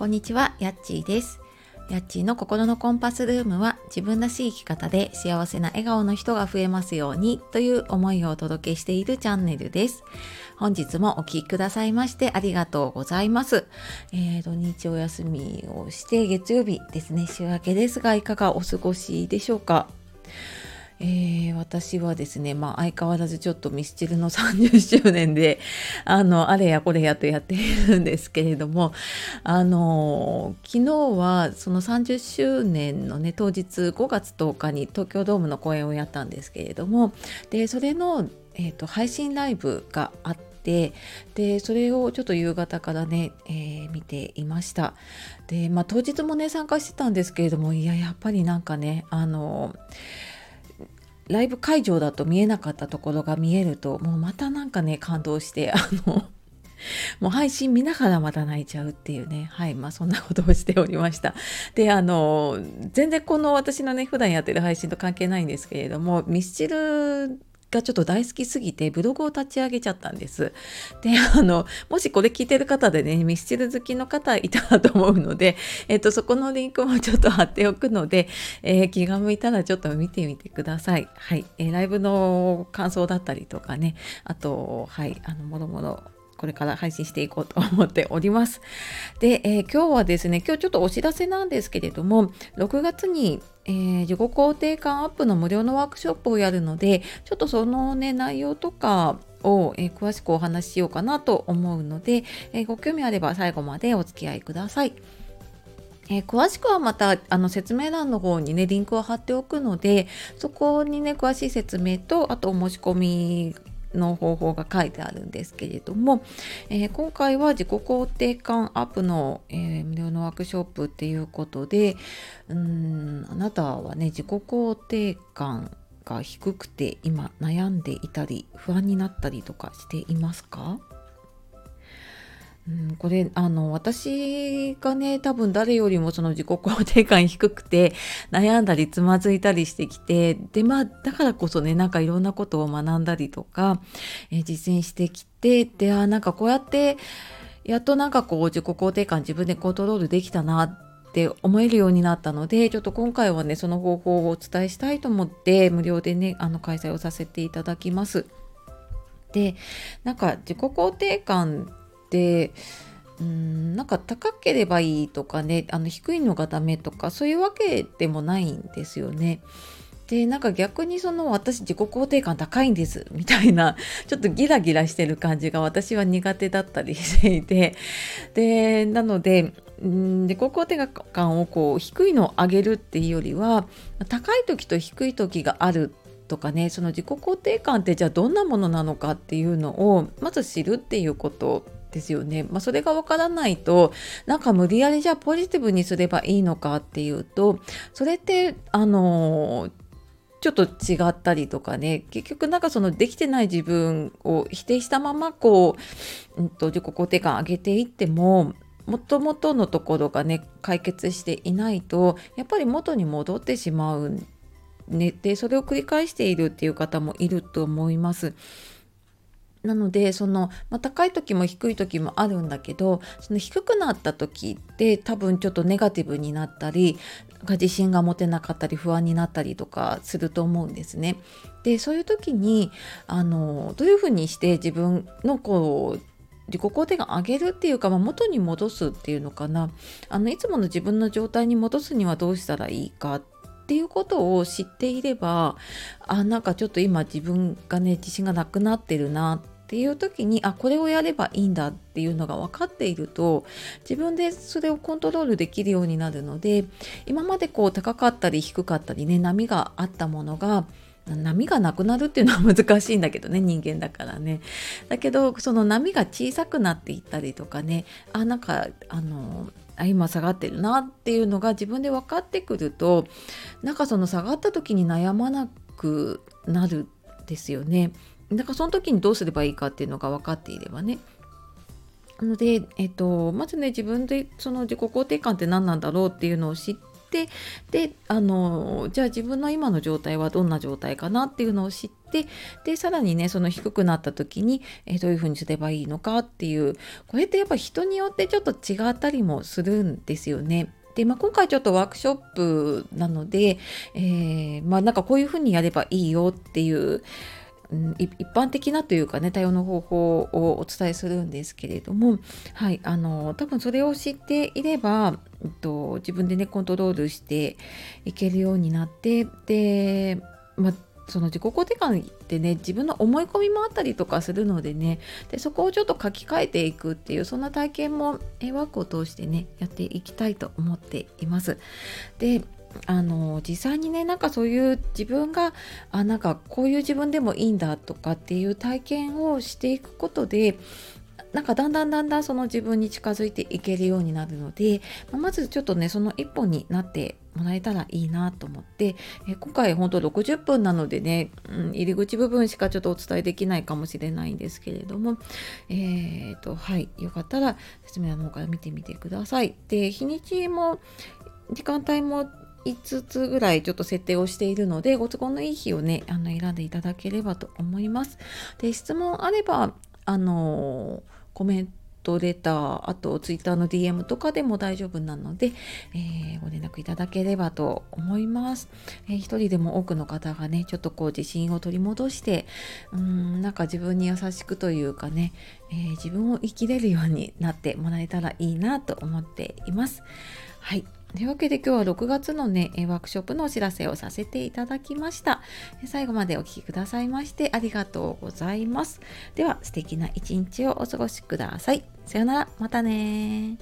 こんにちは、やっちーです。やっちーの心のコンパスルームは自分らしい生き方で幸せな笑顔の人が増えますようにという思いをお届けしているチャンネルです。本日もお聴きくださいましてありがとうございます。えー、土日お休みをして月曜日ですね、週明けですがいかがお過ごしでしょうか？えー、私はですね、まあ、相変わらずちょっとミスチルの30周年で、あの、あれやこれやとやっているんですけれども、あの、昨日はその30周年のね、当日5月10日に東京ドームの公演をやったんですけれども、で、それの、えーと、配信ライブがあって、でそれをちょっと夕方からね、えー、見ていました。で、まあ、当日もね参加してたんですけれどもいややっぱりなんかねあのライブ会場だと見えなかったところが見えるともうまたなんかね感動して あのもう配信見ながらまた泣いちゃうっていうね。はいまあそんなことをしておりました。であの全然この私のね普段やってる配信と関係ないんですけれどもミスチルがちょっと大好きすぎてブログを立ち上げちゃったんです。で、あの、もしこれ聞いてる方でね、ミスチル好きの方いたらと思うので、えっと、そこのリンクもちょっと貼っておくので、えー、気が向いたらちょっと見てみてください。はい。えー、ライブの感想だったりとかね、あと、はい、あの、もろもろこれから配信していこうと思っております。で、えー、今日はですね、今日ちょっとお知らせなんですけれども、6月に、えー、自己肯定感アップの無料のワークショップをやるので、ちょっとそのね、内容とかを、えー、詳しくお話ししようかなと思うので、えご興味あれば最後までお付き合いください。えー、詳しくはまたあの説明欄の方にねリンクを貼っておくのでそこにね詳しい説明とあとお申し込みの方法が書いてあるんですけれども、えー、今回は自己肯定感アップの、えー、無料のワークショップっていうことでうんあなたはね自己肯定感が低くて今悩んでいたり不安になったりとかしていますか？うん、これあの私がね多分誰よりもその自己肯定感低くて悩んだりつまずいたりしてきてでまあだからこそねなんかいろんなことを学んだりとか、え、実践してきてであなんかこうやってやっとなんかこう自己肯定感自分でコントロールできたなって思えるようになったのでちょっと今回はねその方法をお伝えしたいと思って無料でねあの開催をさせていただきます。でなんか自己肯定感でうんなんか高ければいいとかねあの低いのがダメとかそういうわけでもないんですよね。でなんか逆にその私自己肯定感高いんですみたいなちょっとギラギラしてる感じが私は苦手だったりしていてでなのでん自己肯定感をこう低いのを上げるっていうよりは高い時と低い時があるとかねその自己肯定感ってじゃあどんなものなのかっていうのをまず知るっていうことですよね。まあ、それがわからないとなんか無理やりじゃあポジティブにすればいいのかっていうとそれってあのちょっと違ったりとかね結局なんかそのできてない自分を否定したままこう、うん、と自己肯定感上げていってももともとのところがね解決していないとやっぱり元に戻ってしまうねでそれを繰り返しているっていう方もいると思います。なのでその、まあ、高い時も低い時もあるんだけどその低くなった時って多分ちょっとネガティブになったり自信が持てなかったり不安になったりとかすると思うんですね。でそういう時にあのどういうふうにして自分のこう自己肯定感上げるっていうか、まあ、元に戻すっていうのかなあのいつもの自分の状態に戻すにはどうしたらいいかっていうことを知っていればあなんかちょっと今自分がね自信がなくなってるなっていう時にあこれをやればいいんだっていうのが分かっていると自分でそれをコントロールできるようになるので今までこう高かったり低かったりね波があったものが波がなくなるっていうのは難しいんだけどね 人間だからねだけどその波が小さくなっていったりとかねあなんかあのあ今下がってるなっていうのが自分で分かってくるとなんかその下がった時に悩まなくなるですよね。だからその時にどうすればいいかっていうのが分かっていればね。なので、えっと、まずね自分でその自己肯定感って何なんだろうっていうのを知ってであのじゃあ自分の今の状態はどんな状態かなっていうのを知ってでさらにねその低くなった時に、え、どういうふうにすればいいのかっていうこれってやっぱ人によってちょっと違ったりもするんですよね。で、まあ、今回ちょっとワークショップなので、えー、まあなんかこういうふうにやればいいよっていううん、一般的なというかね対応の方法をお伝えするんですけれども、はい、あの多分それを知っていれば、えっと、自分でねコントロールしていけるようになってで、まその自己肯定感ってね自分の思い込みもあったりとかするのでねでそこをちょっと書き換えていくっていうそんな体験もワークを通してねやっていきたいと思っています。であの実際にねなんかそういう自分があなんかこういう自分でもいいんだとかっていう体験をしていくことでなんかだんだんだんだんその自分に近づいていけるようになるので、まずちょっとねその一歩になってもらえたらいいなと思って、え今回本当60分なのでね、うん、入り口部分しかちょっとお伝えできないかもしれないんですけれどもえー、とはいよかったら説明の方から見てみてください。で日にちも時間帯も5つぐらいちょっと設定をしているのでご都合のいい日をねあの選んでいただければと思います。で質問あればあのコメントレターあとツイッターの DM とかでも大丈夫なので、えー、ご連絡いただければと思います、えー、一人でも多くの方がねちょっとこう自信を取り戻してうんなんか自分に優しくというかね、えー、自分を生きれるようになってもらえたらいいなと思っています。はい。というわけで今日は6月のね、ワークショップのお知らせをさせていただきました。最後までお聴きくださいましてありがとうございます。では素敵な一日をお過ごしください。さようなら、またね